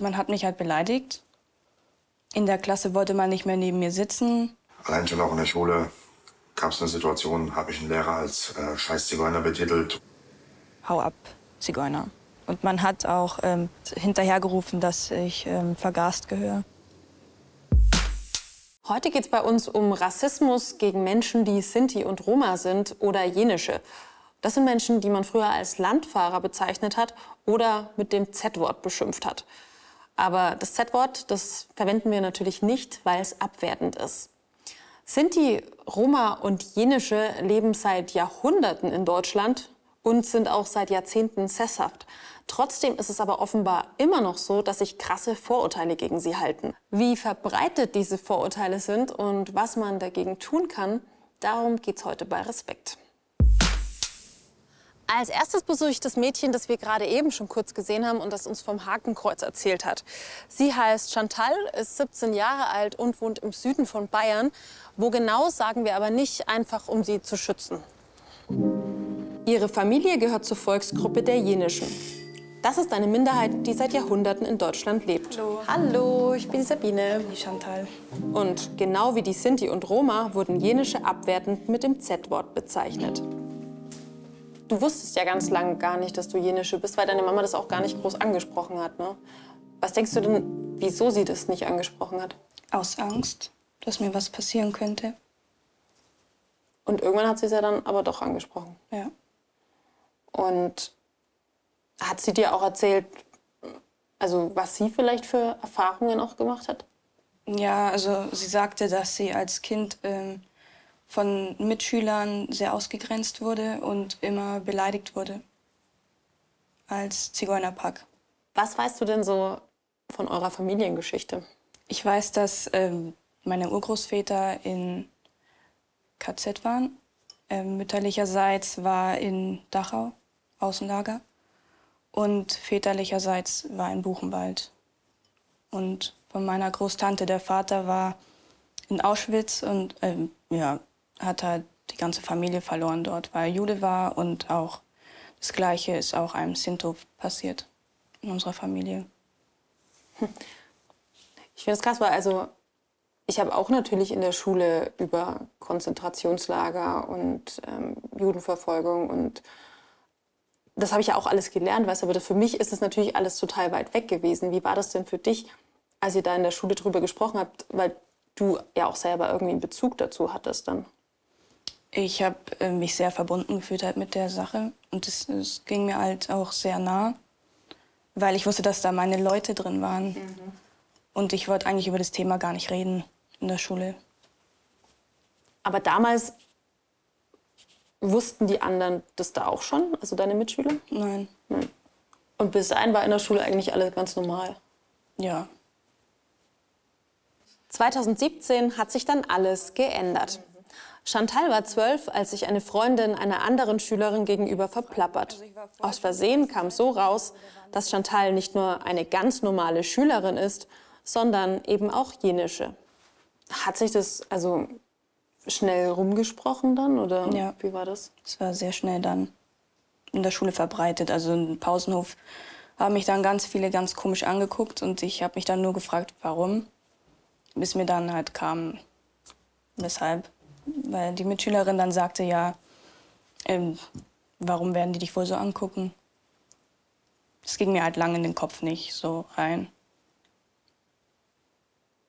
Man hat mich halt beleidigt. In der Klasse wollte man nicht mehr neben mir sitzen. Allein schon auch in der Schule gab es eine Situation, habe ich einen Lehrer als äh, Scheiß-Zigeuner betitelt. Hau ab, Zigeuner. Und man hat auch ähm, hinterhergerufen, dass ich ähm, vergast gehöre. Heute geht es bei uns um Rassismus gegen Menschen, die Sinti und Roma sind oder Jenische. Das sind Menschen, die man früher als Landfahrer bezeichnet hat oder mit dem Z-Wort beschimpft hat. Aber das Z-Wort, das verwenden wir natürlich nicht, weil es abwertend ist. Sinti, Roma und Jenische leben seit Jahrhunderten in Deutschland und sind auch seit Jahrzehnten sesshaft. Trotzdem ist es aber offenbar immer noch so, dass sich krasse Vorurteile gegen sie halten. Wie verbreitet diese Vorurteile sind und was man dagegen tun kann, darum geht es heute bei Respekt. Als erstes besuche ich das Mädchen, das wir gerade eben schon kurz gesehen haben und das uns vom Hakenkreuz erzählt hat. Sie heißt Chantal, ist 17 Jahre alt und wohnt im Süden von Bayern. Wo genau, sagen wir aber nicht, einfach um sie zu schützen. Ihre Familie gehört zur Volksgruppe der Jenischen. Das ist eine Minderheit, die seit Jahrhunderten in Deutschland lebt. Hallo. Hallo, ich bin Sabine. Die Chantal. Und genau wie die Sinti und Roma wurden Jenische abwertend mit dem Z-Wort bezeichnet. Du wusstest ja ganz lange gar nicht, dass du Jenische bist, weil deine Mama das auch gar nicht groß angesprochen hat. Ne? Was denkst du denn, wieso sie das nicht angesprochen hat? Aus Angst, dass mir was passieren könnte. Und irgendwann hat sie es ja dann aber doch angesprochen. Ja. Und hat sie dir auch erzählt, also was sie vielleicht für Erfahrungen auch gemacht hat? Ja, also sie sagte, dass sie als Kind ähm, von Mitschülern sehr ausgegrenzt wurde und immer beleidigt wurde. Als Zigeunerpack. Was weißt du denn so von eurer Familiengeschichte? Ich weiß, dass ähm, meine Urgroßväter in KZ waren. Ähm, mütterlicherseits war in Dachau, Außenlager. Und väterlicherseits war in Buchenwald. Und von meiner Großtante, der Vater war in Auschwitz und ähm, ja, hat halt die ganze Familie verloren dort, weil er Jude war. Und auch das Gleiche ist auch einem Sinto passiert in unserer Familie. Ich finde es krass, weil also ich habe auch natürlich in der Schule über Konzentrationslager und ähm, Judenverfolgung und das habe ich ja auch alles gelernt, weißt du, aber für mich ist es natürlich alles total weit weg gewesen. Wie war das denn für dich, als ihr da in der Schule drüber gesprochen habt, weil du ja auch selber irgendwie einen Bezug dazu hattest dann? Ich habe äh, mich sehr verbunden gefühlt halt mit der Sache und es, es ging mir halt auch sehr nah, weil ich wusste, dass da meine Leute drin waren. Mhm. Und ich wollte eigentlich über das Thema gar nicht reden in der Schule. Aber damals wussten die anderen das da auch schon, also deine Mitschüler? Nein. Und bis dahin war in der Schule eigentlich alles ganz normal. Ja. 2017 hat sich dann alles geändert. Chantal war zwölf, als sich eine Freundin einer anderen Schülerin gegenüber verplappert. Aus Versehen kam so raus, dass Chantal nicht nur eine ganz normale Schülerin ist, sondern eben auch jenische. Hat sich das also schnell rumgesprochen dann oder Ja. wie war das? Es war sehr schnell dann in der Schule verbreitet. Also im Pausenhof haben mich dann ganz viele ganz komisch angeguckt und ich habe mich dann nur gefragt, warum. Bis mir dann halt kam, weshalb. Weil die Mitschülerin dann sagte, ja, ähm, warum werden die dich wohl so angucken? Das ging mir halt lange in den Kopf nicht so rein.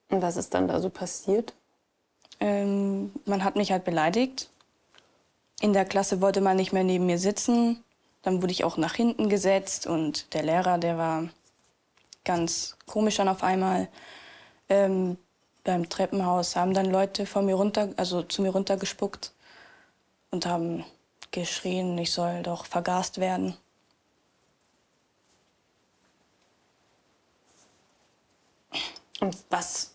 Und was ist dann da so passiert? Ähm, man hat mich halt beleidigt. In der Klasse wollte man nicht mehr neben mir sitzen. Dann wurde ich auch nach hinten gesetzt und der Lehrer, der war ganz komisch dann auf einmal. Ähm, beim Treppenhaus haben dann Leute von mir runter, also zu mir runtergespuckt und haben geschrien, ich soll doch vergast werden. Und was,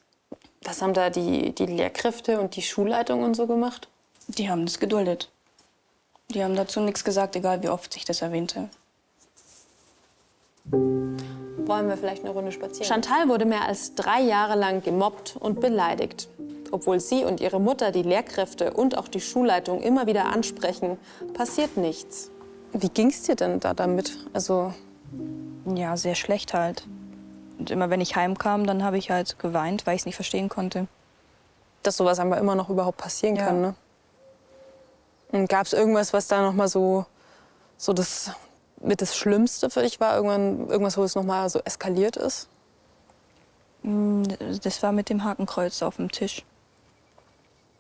was haben da die, die Lehrkräfte und die Schulleitung und so gemacht? Die haben das geduldet. Die haben dazu nichts gesagt, egal wie oft ich das erwähnte. Wollen wir vielleicht eine Runde spazieren? Chantal wurde mehr als drei Jahre lang gemobbt und beleidigt. Obwohl sie und ihre Mutter die Lehrkräfte und auch die Schulleitung immer wieder ansprechen, passiert nichts. Wie ging's dir denn da damit? Also, Ja, sehr schlecht halt. Und immer wenn ich heimkam, dann habe ich halt geweint, weil ich es nicht verstehen konnte. Dass sowas einfach immer noch überhaupt passieren Ja. kann. Ne? Und gab es irgendwas, was da noch mal so, so das mit das Schlimmste für dich war? Irgendwann, irgendwas, wo es noch mal so eskaliert ist? Mm, Das war mit dem Hakenkreuz auf dem Tisch.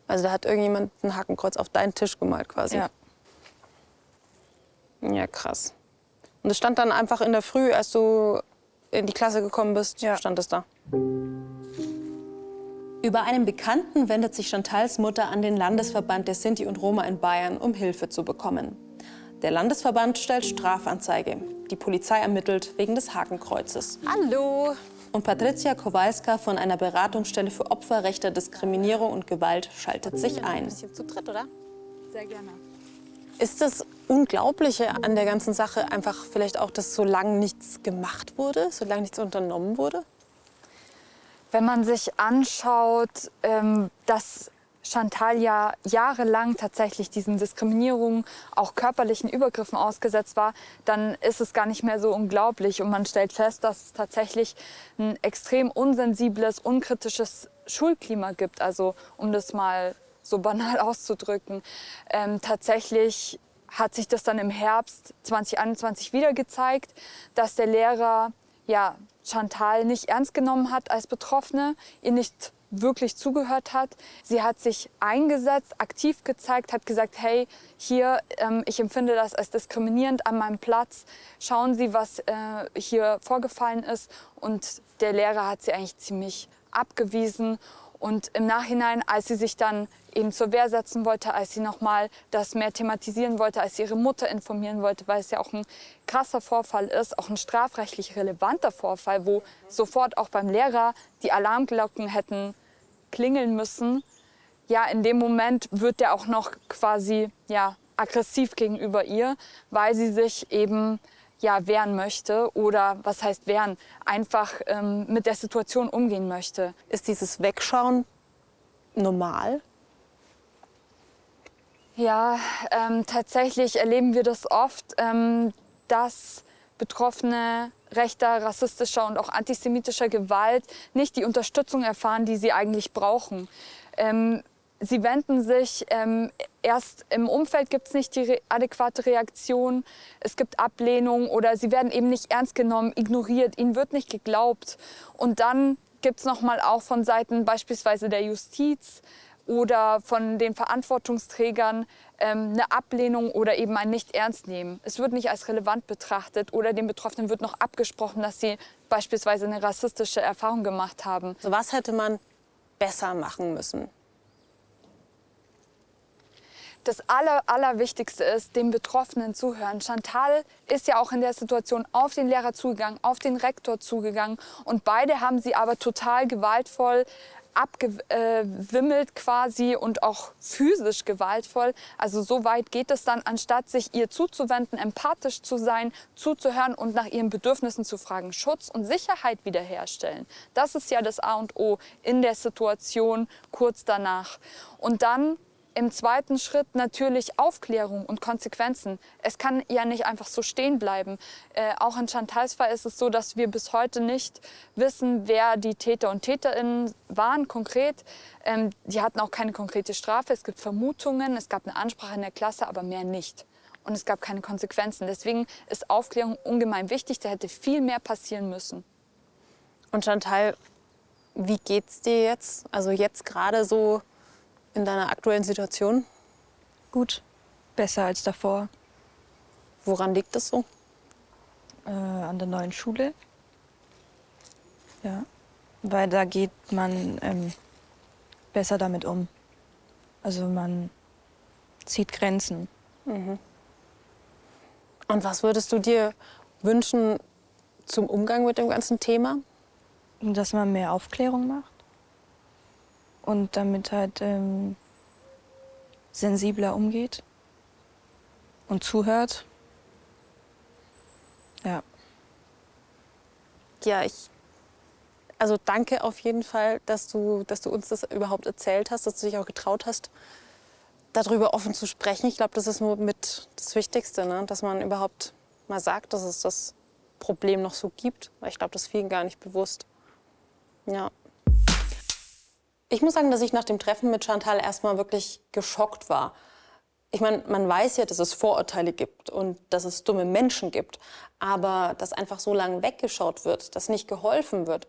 Also da hat irgendjemand ein Hakenkreuz auf deinen Tisch gemalt quasi. Ja. Ja, krass. Und es stand dann einfach in der Früh, als du in die Klasse gekommen bist, Ja. stand es da. Über einen Bekannten wendet sich Chantals Mutter an den Landesverband der Sinti und Roma in Bayern, um Hilfe zu bekommen. Der Landesverband stellt Strafanzeige. Die Polizei ermittelt wegen des Hakenkreuzes. Hallo. Und Patricia Kowalska von einer Beratungsstelle für Opfer rechter Diskriminierung und Gewalt schaltet sich ein. Bisschen zu dritt, oder? Sehr gerne. Ist das Unglaubliche an der ganzen Sache einfach vielleicht auch, dass so lange nichts gemacht wurde, so lange nichts unternommen wurde? Wenn man sich anschaut, ähm, dass Chantal ja jahrelang tatsächlich diesen Diskriminierungen, auch körperlichen Übergriffen ausgesetzt war, dann ist es gar nicht mehr so unglaublich. Und man stellt fest, dass es tatsächlich ein extrem unsensibles, unkritisches Schulklima gibt. Also um das mal so banal auszudrücken. Ähm, tatsächlich hat sich das dann im Herbst 2021 wieder gezeigt, dass der Lehrer ja, Chantal nicht ernst genommen hat als Betroffene, ihr nicht wirklich zugehört hat. Sie hat sich eingesetzt, aktiv gezeigt, hat gesagt, hey, hier, ähm, ich empfinde das als diskriminierend an meinem Platz. Schauen Sie, was äh, hier vorgefallen ist. Und der Lehrer hat sie eigentlich ziemlich abgewiesen. Und im Nachhinein, als sie sich dann eben zur Wehr setzen wollte, als sie nochmal das mehr thematisieren wollte, als sie ihre Mutter informieren wollte, weil es ja auch ein krasser Vorfall ist, auch ein strafrechtlich relevanter Vorfall, wo sofort auch beim Lehrer die Alarmglocken hätten klingeln müssen. Ja, in dem Moment wird er auch noch quasi ja, aggressiv gegenüber ihr, weil sie sich eben ja, wehren möchte oder was heißt wehren, einfach ähm, mit der Situation umgehen möchte. Ist dieses Wegschauen normal? Ja, ähm, tatsächlich erleben wir das oft, ähm, dass Betroffene rechter, rassistischer und auch antisemitischer Gewalt nicht die Unterstützung erfahren, die sie eigentlich brauchen. Ähm, sie wenden sich, ähm, erst im Umfeld gibt es nicht die re adäquate Reaktion, es gibt Ablehnung oder sie werden eben nicht ernst genommen, ignoriert, ihnen wird nicht geglaubt. Und dann gibt es nochmal auch von Seiten beispielsweise der Justiz oder von den Verantwortungsträgern ähm, eine Ablehnung oder eben ein Nicht-Ernst-Nehmen. Es wird nicht als relevant betrachtet oder den Betroffenen wird noch abgesprochen, dass sie beispielsweise eine rassistische Erfahrung gemacht haben. So was hätte man besser machen müssen? Das Aller, Allerwichtigste ist, dem Betroffenen zuhören. Chantal ist ja auch in der Situation auf den Lehrer zugegangen, auf den Rektor zugegangen. Und beide haben sie aber total gewaltvoll abgewimmelt quasi und auch physisch gewaltvoll. Also so weit geht es dann, anstatt sich ihr zuzuwenden, empathisch zu sein, zuzuhören und nach ihren Bedürfnissen zu fragen. Schutz und Sicherheit wiederherstellen. Das ist ja das A und O in der Situation kurz danach. Und dann im zweiten Schritt natürlich Aufklärung und Konsequenzen. Es kann ja nicht einfach so stehen bleiben. Äh, auch in Chantals Fall ist es so, dass wir bis heute nicht wissen, wer die Täter und Täterinnen waren konkret. Ähm, die hatten auch keine konkrete Strafe. Es gibt Vermutungen, es gab eine Ansprache in der Klasse, aber mehr nicht. Und es gab keine Konsequenzen. Deswegen ist Aufklärung ungemein wichtig. Da hätte viel mehr passieren müssen. Und Chantal, wie geht's dir jetzt? Also jetzt gerade so in deiner aktuellen Situation? Gut, besser als davor. Woran liegt es so? Äh, an der neuen Schule. Ja, weil da geht man ähm, besser damit um. Also man zieht Grenzen. Und was würdest du dir wünschen zum Umgang mit dem ganzen Thema? dass man mehr Aufklärung macht und damit halt ähm, sensibler umgeht und zuhört. Ja. Ja, ich. Also danke auf jeden Fall, dass du, dass du uns das überhaupt erzählt hast, dass du dich auch getraut hast, darüber offen zu sprechen. Ich glaube, das ist nur mit das Wichtigste, ne? dass man überhaupt mal sagt, dass es das Problem noch so gibt. Weil ich glaube, das ist vielen gar nicht bewusst. Ja. Ich muss sagen, dass ich nach dem Treffen mit Chantal erstmal wirklich geschockt war. Ich meine, man weiß ja, dass es Vorurteile gibt und dass es dumme Menschen gibt. Aber dass einfach so lange weggeschaut wird, dass nicht geholfen wird,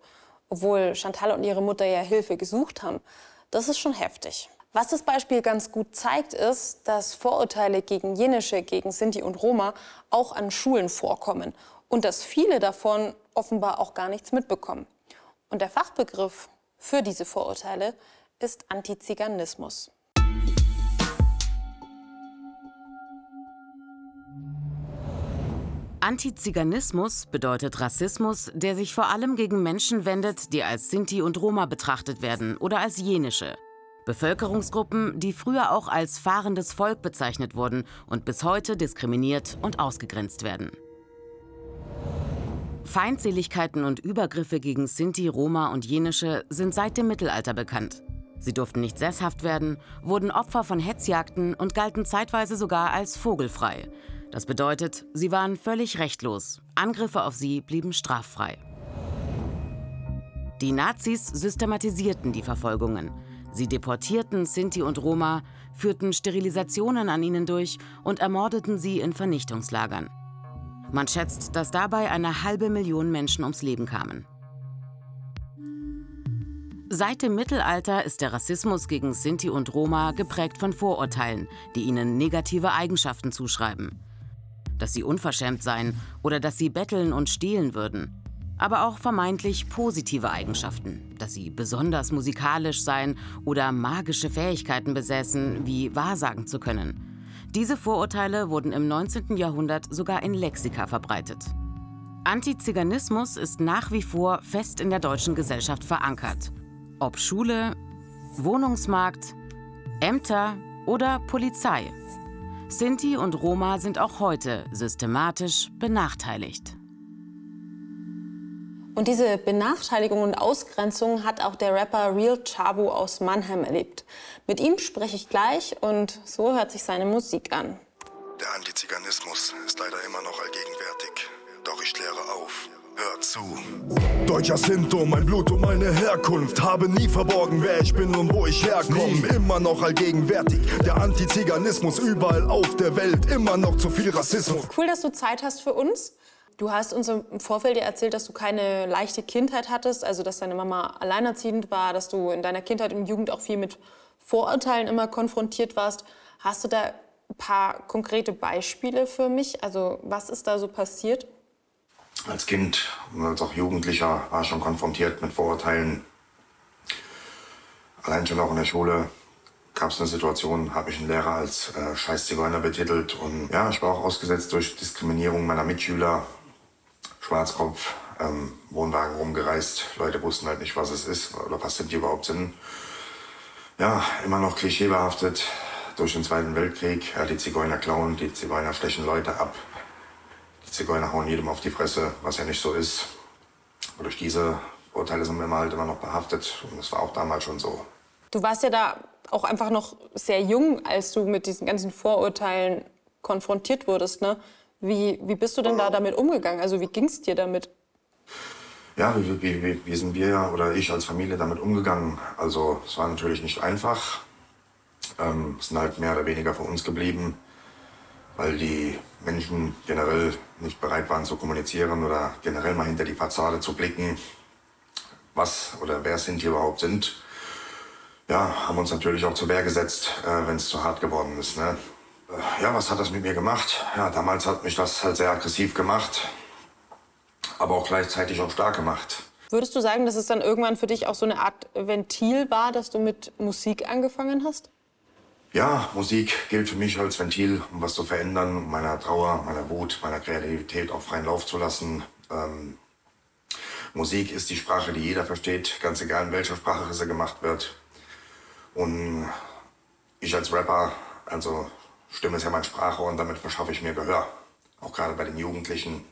obwohl Chantal und ihre Mutter ja Hilfe gesucht haben, das ist schon heftig. Was das Beispiel ganz gut zeigt, ist, dass Vorurteile gegen Jenische, gegen Sinti und Roma auch an Schulen vorkommen und dass viele davon offenbar auch gar nichts mitbekommen. Und der Fachbegriff für diese Vorurteile ist Antiziganismus. Antiziganismus bedeutet Rassismus, der sich vor allem gegen Menschen wendet, die als Sinti und Roma betrachtet werden oder als Jenische. Bevölkerungsgruppen, die früher auch als fahrendes Volk bezeichnet wurden und bis heute diskriminiert und ausgegrenzt werden. Feindseligkeiten und Übergriffe gegen Sinti, Roma und Jenische sind seit dem Mittelalter bekannt. Sie durften nicht sesshaft werden, wurden Opfer von Hetzjagden und galten zeitweise sogar als vogelfrei. Das bedeutet, sie waren völlig rechtlos. Angriffe auf sie blieben straffrei. Die Nazis systematisierten die Verfolgungen. Sie deportierten Sinti und Roma, führten Sterilisationen an ihnen durch und ermordeten sie in Vernichtungslagern. Man schätzt, dass dabei eine halbe Million Menschen ums Leben kamen. Seit dem Mittelalter ist der Rassismus gegen Sinti und Roma geprägt von Vorurteilen, die ihnen negative Eigenschaften zuschreiben. Dass sie unverschämt seien oder dass sie betteln und stehlen würden. Aber auch vermeintlich positive Eigenschaften, dass sie besonders musikalisch seien oder magische Fähigkeiten besäßen, wie wahrsagen zu können. Diese Vorurteile wurden im 19. Jahrhundert sogar in Lexika verbreitet. Antiziganismus ist nach wie vor fest in der deutschen Gesellschaft verankert. Ob Schule, Wohnungsmarkt, Ämter oder Polizei. Sinti und Roma sind auch heute systematisch benachteiligt. Und diese Benachteiligung und Ausgrenzung hat auch der Rapper Real Chabu aus Mannheim erlebt. Mit ihm spreche ich gleich und so hört sich seine Musik an. Der Antiziganismus ist leider immer noch allgegenwärtig. Doch ich kläre auf. Hör zu. Deutscher Sinto, mein Blut und meine Herkunft. Habe nie verborgen, wer ich bin und wo ich herkomme. Immer noch allgegenwärtig. Der Antiziganismus überall auf der Welt. Immer noch zu viel Rassismus. Cool, dass du Zeit hast für uns. Du hast uns im Vorfeld ja erzählt, dass du keine leichte Kindheit hattest, also dass deine Mama alleinerziehend war, dass du in deiner Kindheit und Jugend auch viel mit Vorurteilen immer konfrontiert warst. Hast du da ein paar konkrete Beispiele für mich? Also was ist da so passiert? Als Kind und als auch Jugendlicher war ich schon konfrontiert mit Vorurteilen. Allein schon auch in der Schule gab es eine Situation, habe ich einen Lehrer als äh, Scheißzigeuner betitelt. Und ja, ich war auch ausgesetzt durch Diskriminierung meiner Mitschüler. Schwarzkopf, ähm, Wohnwagen rumgereist. Leute wussten halt nicht, was es ist oder was sind die überhaupt sind. Ja, immer noch klischeebehaftet durch den Zweiten Weltkrieg. Ja, die Zigeuner klauen, die Zigeuner stechen Leute ab. Die Zigeuner hauen jedem auf die Fresse, was ja nicht so ist. Und durch diese Urteile sind wir halt immer noch behaftet. Und das war auch damals schon so. Du warst ja da auch einfach noch sehr jung, als du mit diesen ganzen Vorurteilen konfrontiert wurdest. Ne? Wie, wie bist du denn da damit umgegangen? Also wie ging es dir damit? Ja, wie, wie, wie, sind wir oder ich als Familie damit umgegangen? Also es war natürlich nicht einfach. Ähm, es sind halt mehr oder weniger für uns geblieben, weil die Menschen generell nicht bereit waren zu kommunizieren oder generell mal hinter die Fassade zu blicken, was oder wer sind hier überhaupt sind. Ja, haben uns natürlich auch zur Wehr gesetzt, äh, wenn es zu hart geworden ist. Ne? Äh, ja, was hat das mit mir gemacht? Ja, damals hat mich das halt sehr aggressiv gemacht, aber auch gleichzeitig auch stark gemacht. Würdest du sagen, dass es dann irgendwann für dich auch so eine Art Ventil war, dass du mit Musik angefangen hast? Ja, Musik gilt für mich als Ventil, um was zu verändern, um meiner Trauer, meiner Wut, meiner Kreativität auch freien Lauf zu lassen. Ähm, Musik ist die Sprache, die jeder versteht, ganz egal in welcher Sprache sie gemacht wird. Und ich als Rapper, also Stimme ist ja mein Sprachrohr und damit verschaffe ich mir Gehör. Auch gerade bei den Jugendlichen.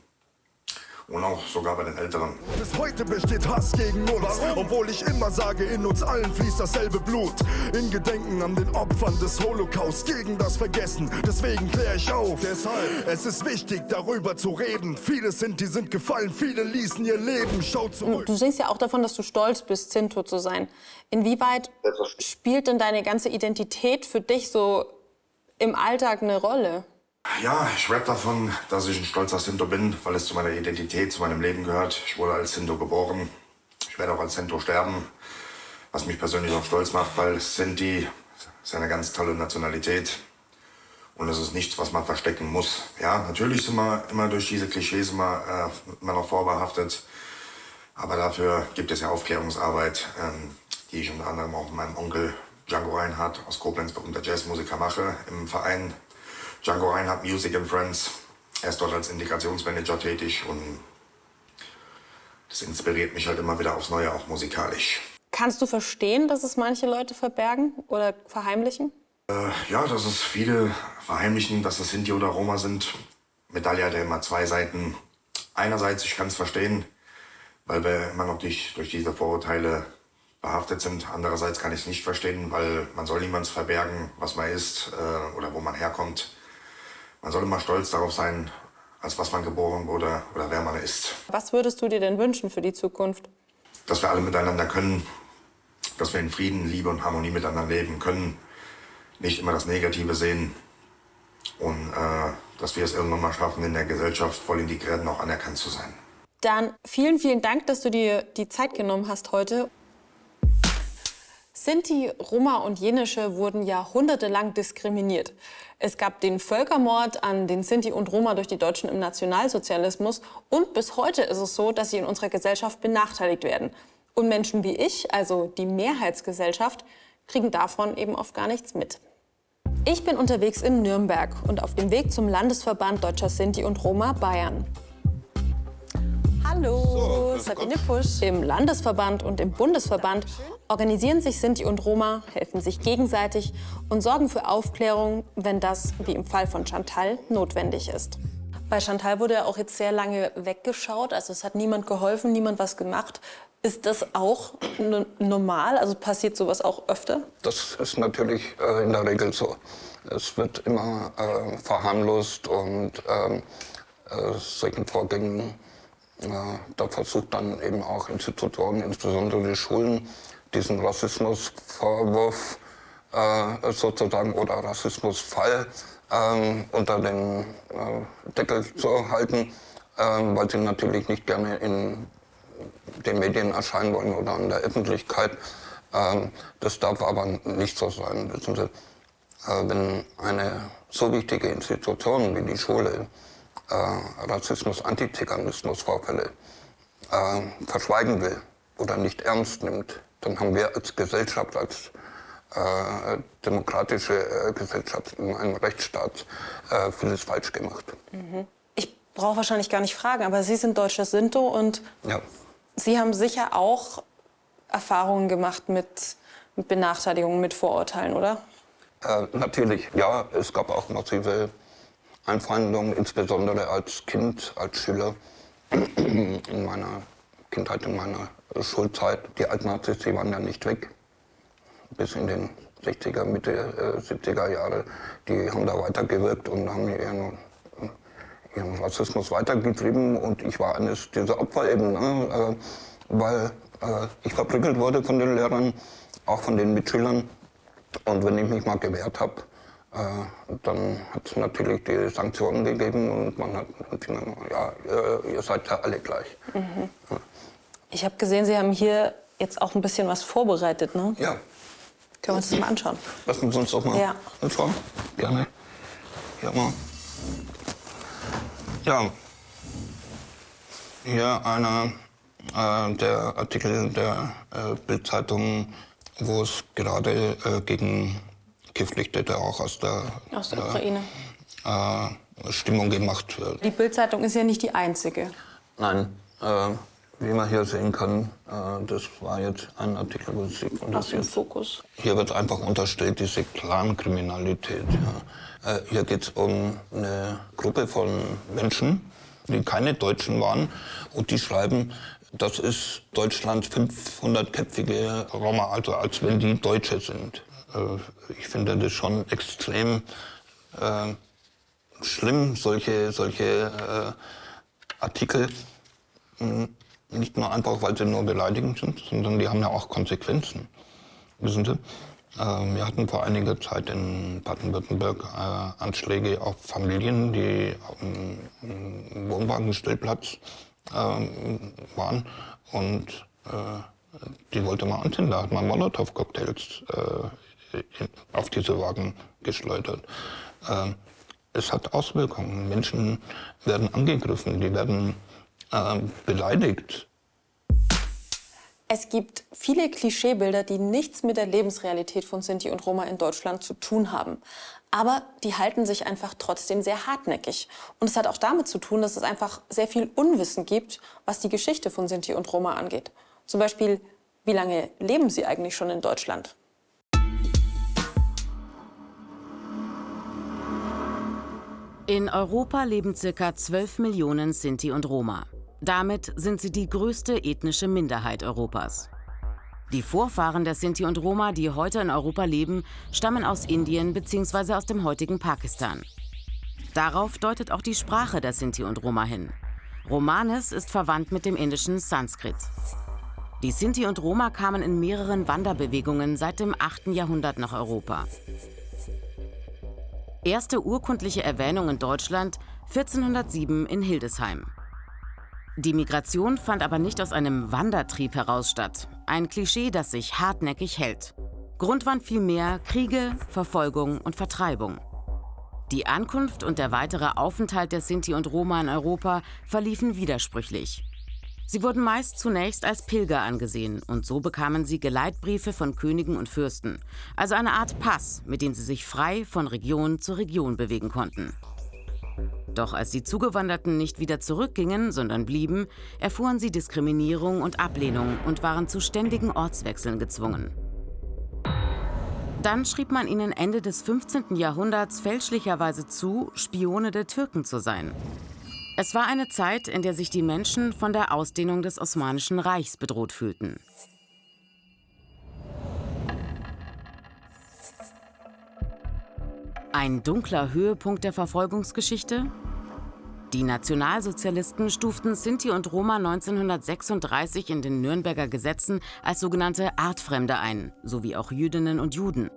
Und auch sogar bei den Älteren. Bis heute besteht Hass gegen uns, obwohl ich immer sage, in uns allen fließt dasselbe Blut. In Gedenken an den Opfern des Holocaust, gegen das Vergessen, deswegen kläre ich auf. Deshalb, es ist wichtig, darüber zu reden. Viele sind, die sind gefallen, viele ließen ihr Leben. Schau zurück. Du singst ja auch davon, dass du stolz bist, Sinto zu sein. Inwieweit spielt denn deine ganze Identität für dich so im Alltag eine Rolle? Ja, ich rap davon, dass ich ein stolzer Sinto bin, weil es zu meiner Identität, zu meinem Leben gehört. Ich wurde als Sinto geboren. Ich werde auch als Sinto sterben, was mich persönlich auch stolz macht, weil Sinti ist eine ganz tolle Nationalität. Und es ist nichts, was man verstecken muss. Ja, natürlich sind wir immer durch diese Klischees immer, äh, immer noch vorbehaftet. Aber dafür gibt es ja Aufklärungsarbeit, ähm, die ich unter anderem auch meinem Onkel Django Reinhardt aus Koblenz, berühmter Jazzmusiker, mache im Verein Django Reinhardt Music and Friends. Er ist dort als Integrationsmanager tätig und das inspiriert mich halt immer wieder aufs Neue, auch musikalisch. Kannst du verstehen, dass es manche Leute verbergen oder verheimlichen? Äh, ja, dass es viele verheimlichen, dass es Sinti oder Roma sind. Medaille hat ja immer zwei Seiten. Einerseits, ich kann es verstehen, weil wir immer noch durch, durch diese Vorurteile behaftet sind. Andererseits kann ich es nicht verstehen, weil man soll niemals verbergen, was man ist äh, oder wo man herkommt. Man soll immer stolz darauf sein, als was man geboren wurde oder wer man ist. Was würdest du dir denn wünschen für die Zukunft? Dass wir alle miteinander können, dass wir in Frieden, Liebe und Harmonie miteinander leben können, nicht immer das Negative sehen und äh, dass wir es irgendwann mal schaffen, in der Gesellschaft voll integriert und auch anerkannt zu sein. Dann vielen, vielen Dank, dass du dir die Zeit genommen hast heute. Sinti, Roma und Jenische wurden jahrhundertelang diskriminiert. Es gab den Völkermord an den Sinti und Roma durch die Deutschen im Nationalsozialismus und bis heute ist es so, dass sie in unserer Gesellschaft benachteiligt werden. Und Menschen wie ich, also die Mehrheitsgesellschaft, kriegen davon eben oft gar nichts mit. Ich bin unterwegs in Nürnberg und auf dem Weg zum Landesverband Deutscher Sinti und Roma Bayern. Hallo, Sabine Pusch. Im Landesverband und im Bundesverband organisieren sich Sinti und Roma, helfen sich gegenseitig und sorgen für Aufklärung, wenn das, wie im Fall von Chantal, notwendig ist. Bei Chantal wurde ja auch jetzt sehr lange weggeschaut, also es hat niemand geholfen, niemand was gemacht. Ist das auch normal? Also passiert sowas auch öfter? Das ist natürlich äh, in der Regel so. Es wird immer äh, verharmlost und ähm, äh, solchen Vorgängen, äh, da versucht dann eben auch Institutionen, insbesondere die Schulen, diesen Rassismusvorwurf äh, sozusagen oder Rassismusfall ähm, unter den äh, Deckel zu halten, ähm, weil sie natürlich nicht gerne in den Medien erscheinen wollen oder an der Öffentlichkeit. Ähm, das darf aber nicht so sein. Wissen Sie, äh, wenn eine so wichtige Institution wie die Schule äh, Rassismus, Antiziganismusvorfälle äh, verschweigen will oder nicht ernst nimmt, dann haben wir als Gesellschaft, als äh, demokratische äh, Gesellschaft in einem Rechtsstaat äh, vieles falsch gemacht. Ich brauche wahrscheinlich gar nicht fragen, aber Sie sind deutscher Sinto und Ja. Sie haben sicher auch Erfahrungen gemacht mit, mit Benachteiligungen, mit Vorurteilen, oder? Äh, natürlich, ja, es gab auch massive Einfeindungen, insbesondere als Kind, als Schüler in meiner Kindheit, in meiner Schulzeit. Die Altnazis, die waren ja nicht weg. Bis in den 60er, Mitte äh, 70er Jahre. Die haben da weitergewirkt und haben ihren, ihren Rassismus weitergetrieben. Und ich war eines dieser Opfer eben, ne? äh, weil äh, ich verprügelt wurde von den Lehrern, auch von den Mitschülern. Und wenn ich mich mal gewehrt habe, dann hat es natürlich die Sanktionen gegeben und man hat ja, ihr, seid ja alle gleich. Ich habe gesehen, Sie haben hier jetzt auch ein bisschen was vorbereitet, ne? Ja, Können wir uns das mal anschauen? lassen Sie uns doch mal Ja. anschauen. Gerne. Hier mal. Ja. Hier einer äh, der Artikel der äh, Bildzeitung, wo es gerade äh, gegen Geflüchtete auch aus der, Aus der Ukraine. äh, Stimmung gemacht wird. Die Bildzeitung ist ja nicht die einzige. Nein, äh, wie man hier sehen kann, äh, das war jetzt ein Artikel, wo Sie Aus dem Fokus. Hier wird einfach unterstellt, diese Clankriminalität. Ja. Äh, hier geht es um eine Gruppe von Menschen, die keine Deutschen waren. Und die schreiben, das ist Deutschlands 500-köpfige Roma, also als wenn die Deutsche sind. Äh, ich finde das schon extrem äh, schlimm, solche, solche äh, Artikel. Hm, nicht nur einfach, weil sie nur beleidigend sind, sondern die haben ja auch Konsequenzen. Wissen Sie? Äh, wir hatten vor einiger Zeit in Baden-Württemberg äh, Anschläge auf Familien, die auf einem Wohnwagenstellplatz ähm, waren. Und äh, die wollte man anzünden. Da hat man Molotow-Cocktails auf diese Wagen geschleudert. Ähm, es hat Auswirkungen. Menschen werden angegriffen, die werden beleidigt. Es gibt viele Klischeebilder, die nichts mit der Lebensrealität von Sinti und Roma in Deutschland zu tun haben. Aber die halten sich einfach trotzdem sehr hartnäckig. Und es hat auch damit zu tun, dass es einfach sehr viel Unwissen gibt, was die Geschichte von Sinti und Roma angeht. Zum Beispiel, wie lange leben sie eigentlich schon in Deutschland? In Europa leben ca. 12 Millionen Sinti und Roma. Damit sind sie die größte ethnische Minderheit Europas. Die Vorfahren der Sinti und Roma, die heute in Europa leben, stammen aus Indien bzw. aus dem heutigen Pakistan. Darauf deutet auch die Sprache der Sinti und Roma hin. Romanes ist verwandt mit dem indischen Sanskrit. Die Sinti und Roma kamen in mehreren Wanderbewegungen seit dem 8. Jahrhundert nach Europa. Erste urkundliche Erwähnung in Deutschland 1407 in Hildesheim. Die Migration fand aber nicht aus einem Wandertrieb heraus statt. Ein Klischee, das sich hartnäckig hält. Grund waren vielmehr Kriege, Verfolgung und Vertreibung. Die Ankunft und der weitere Aufenthalt der Sinti und Roma in Europa verliefen widersprüchlich. Sie wurden meist zunächst als Pilger angesehen und so bekamen sie Geleitbriefe von Königen und Fürsten, also eine Art Pass, mit dem sie sich frei von Region zu Region bewegen konnten. Doch als die Zugewanderten nicht wieder zurückgingen, sondern blieben, erfuhren sie Diskriminierung und Ablehnung und waren zu ständigen Ortswechseln gezwungen. Dann schrieb man ihnen Ende des 15. Jahrhunderts fälschlicherweise zu, Spione der Türken zu sein. Es war eine Zeit, in der sich die Menschen von der Ausdehnung des Osmanischen Reichs bedroht fühlten. Ein dunkler Höhepunkt der Verfolgungsgeschichte? Die Nationalsozialisten stuften Sinti und Roma 1936 in den Nürnberger Gesetzen als sogenannte Artfremde ein, sowie auch Jüdinnen und Juden.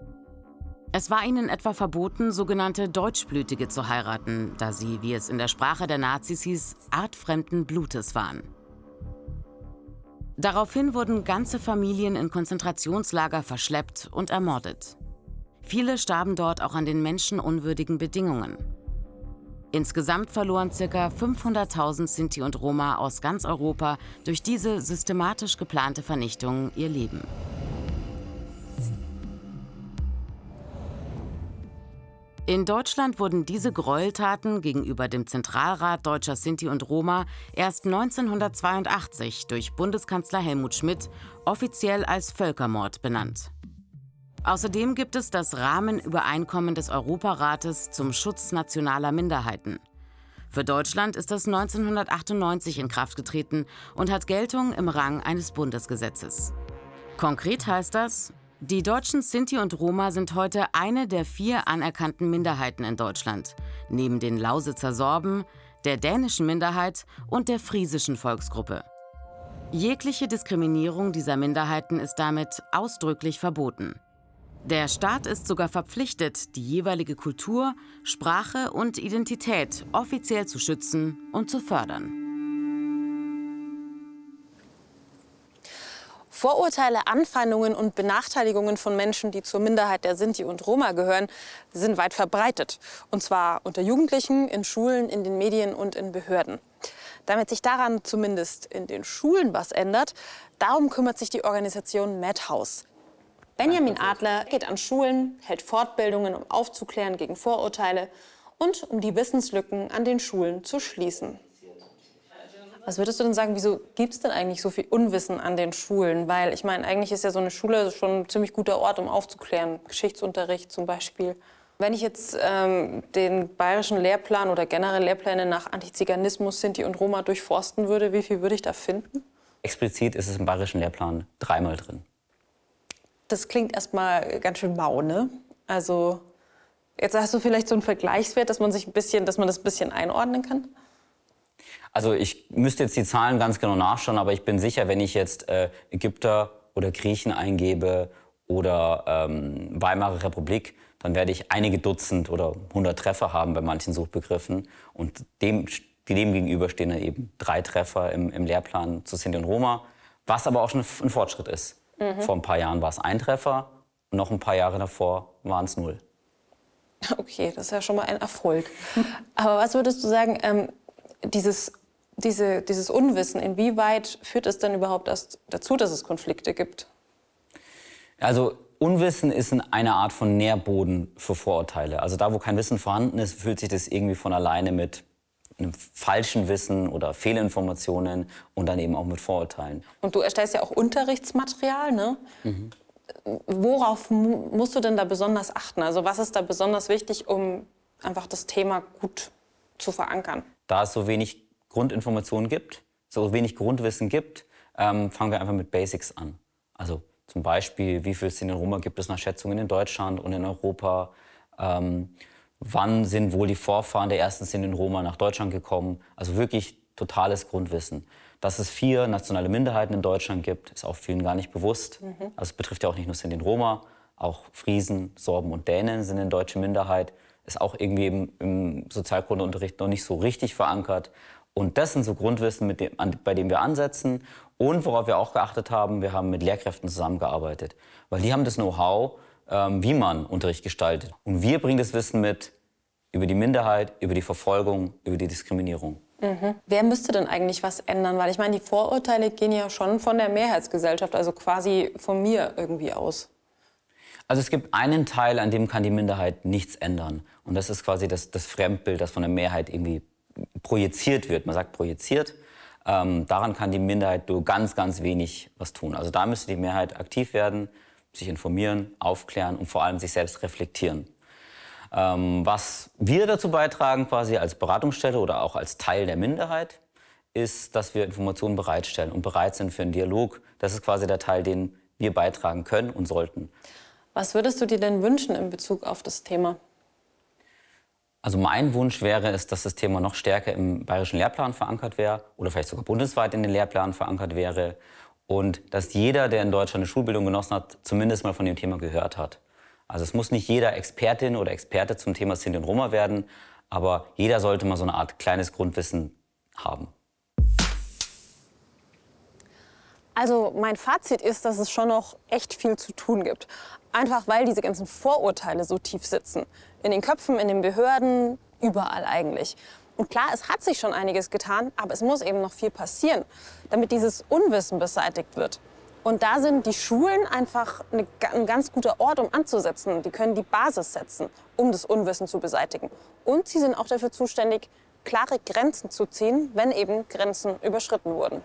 Es war ihnen etwa verboten, sogenannte Deutschblütige zu heiraten, da sie, wie es in der Sprache der Nazis hieß, artfremden Blutes waren. Daraufhin wurden ganze Familien in Konzentrationslager verschleppt und ermordet. Viele starben dort auch an den menschenunwürdigen Bedingungen. Insgesamt verloren ca. 500.000 Sinti und Roma aus ganz Europa durch diese systematisch geplante Vernichtung ihr Leben. In Deutschland wurden diese Gräueltaten gegenüber dem Zentralrat deutscher Sinti und Roma erst 1982 durch Bundeskanzler Helmut Schmidt offiziell als Völkermord benannt. Außerdem gibt es das Rahmenübereinkommen des Europarates zum Schutz nationaler Minderheiten. Für Deutschland ist das 1998 in Kraft getreten und hat Geltung im Rang eines Bundesgesetzes. Konkret heißt das, die deutschen Sinti und Roma sind heute eine der vier anerkannten Minderheiten in Deutschland, neben den Lausitzer Sorben, der dänischen Minderheit und der friesischen Volksgruppe. Jegliche Diskriminierung dieser Minderheiten ist damit ausdrücklich verboten. Der Staat ist sogar verpflichtet, die jeweilige Kultur, Sprache und Identität offiziell zu schützen und zu fördern. Vorurteile, Anfeindungen und Benachteiligungen von Menschen, die zur Minderheit der Sinti und Roma gehören, sind weit verbreitet. Und zwar unter Jugendlichen, in Schulen, in den Medien und in Behörden. Damit sich daran zumindest in den Schulen was ändert, darum kümmert sich die Organisation Madhouse. Benjamin Adler geht an Schulen, hält Fortbildungen, um aufzuklären gegen Vorurteile und um die Wissenslücken an den Schulen zu schließen. Was würdest du denn sagen, wieso gibt es denn eigentlich so viel Unwissen an den Schulen? Weil ich meine, eigentlich ist ja so eine Schule schon ein ziemlich guter Ort, um aufzuklären. Geschichtsunterricht zum Beispiel. Wenn ich jetzt ähm, den bayerischen Lehrplan oder generell Lehrpläne nach Antiziganismus, Sinti und Roma durchforsten würde, wie viel würde ich da finden? Explizit ist es im bayerischen Lehrplan dreimal drin. Das klingt erstmal ganz schön mau, ne? Also jetzt hast du vielleicht so einen Vergleichswert, dass man sich ein bisschen, dass man das ein bisschen einordnen kann. Also ich müsste jetzt die Zahlen ganz genau nachschauen, aber ich bin sicher, wenn ich jetzt äh, Ägypter oder Griechen eingebe oder ähm, Weimarer Republik, dann werde ich einige Dutzend oder hundert Treffer haben bei manchen Suchbegriffen. Und dem, dem gegenüber stehen dann eben drei Treffer im, im Lehrplan zu Sinti und Roma, was aber auch schon ein Fortschritt ist. Mhm. Vor ein paar Jahren war es ein Treffer, noch ein paar Jahre davor waren es null. Okay, das ist ja schon mal ein Erfolg. Aber was würdest du sagen, ähm, dieses, diese, dieses Unwissen, inwieweit führt es denn überhaupt dazu, dass es Konflikte gibt? Also Unwissen ist eine Art von Nährboden für Vorurteile. Also da, wo kein Wissen vorhanden ist, fühlt sich das irgendwie von alleine mit einem falschen Wissen oder Fehlinformationen und dann eben auch mit Vorurteilen. Und du erstellst ja auch Unterrichtsmaterial, ne? Mhm. Worauf musst du denn da besonders achten? Also was ist da besonders wichtig, um einfach das Thema gut zu verankern? Da es so wenig Grundinformationen gibt, so wenig Grundwissen gibt, ähm, fangen wir einfach mit Basics an. Also zum Beispiel, wie viele Sinti Roma gibt es nach Schätzungen in Deutschland und in Europa? Ähm, wann sind wohl die Vorfahren der ersten Sinti Roma nach Deutschland gekommen? Also wirklich totales Grundwissen. Dass es vier nationale Minderheiten in Deutschland gibt, ist auch vielen gar nicht bewusst. Mhm. Also es betrifft ja auch nicht nur Sinti Roma, auch Friesen, Sorben und Dänen sind eine deutsche Minderheit. Ist auch irgendwie im, im Sozialkundeunterricht noch nicht so richtig verankert. Und das sind so Grundwissen, dem, an, bei dem wir ansetzen. Und worauf wir auch geachtet haben, wir haben mit Lehrkräften zusammengearbeitet. Weil die haben das Know-how, ähm, wie man Unterricht gestaltet. Und wir bringen das Wissen mit über die Minderheit, über die Verfolgung, über die Diskriminierung. Mhm. Wer müsste denn eigentlich was ändern? Weil ich meine, die Vorurteile gehen ja schon von der Mehrheitsgesellschaft, also quasi von mir irgendwie aus. Also es gibt einen Teil, an dem kann die Minderheit nichts ändern. Und das ist quasi das, das Fremdbild, das von der Mehrheit irgendwie projiziert wird. Man sagt projiziert. Ähm, daran kann die Minderheit nur ganz, ganz wenig was tun. Also da müsste die Mehrheit aktiv werden, sich informieren, aufklären und vor allem sich selbst reflektieren. Ähm, was wir dazu beitragen, quasi als Beratungsstelle oder auch als Teil der Minderheit, ist, dass wir Informationen bereitstellen und bereit sind für einen Dialog. Das ist quasi der Teil, den wir beitragen können und sollten. Was würdest du dir denn wünschen in Bezug auf das Thema? Also mein Wunsch wäre es, dass das Thema noch stärker im bayerischen Lehrplan verankert wäre oder vielleicht sogar bundesweit in den Lehrplan verankert wäre und dass jeder, der in Deutschland eine Schulbildung genossen hat, zumindest mal von dem Thema gehört hat. Also es muss nicht jeder Expertin oder Experte zum Thema Sinti und Roma werden, aber jeder sollte mal so eine Art kleines Grundwissen haben. Also mein Fazit ist, dass es schon noch echt viel zu tun gibt. Einfach weil diese ganzen Vorurteile so tief sitzen. In den Köpfen, in den Behörden, überall eigentlich. Und klar, es hat sich schon einiges getan, aber es muss eben noch viel passieren, damit dieses Unwissen beseitigt wird. Und da sind die Schulen einfach eine, ein ganz guter Ort, um anzusetzen. Die können die Basis setzen, um das Unwissen zu beseitigen. Und sie sind auch dafür zuständig, klare Grenzen zu ziehen, wenn eben Grenzen überschritten wurden.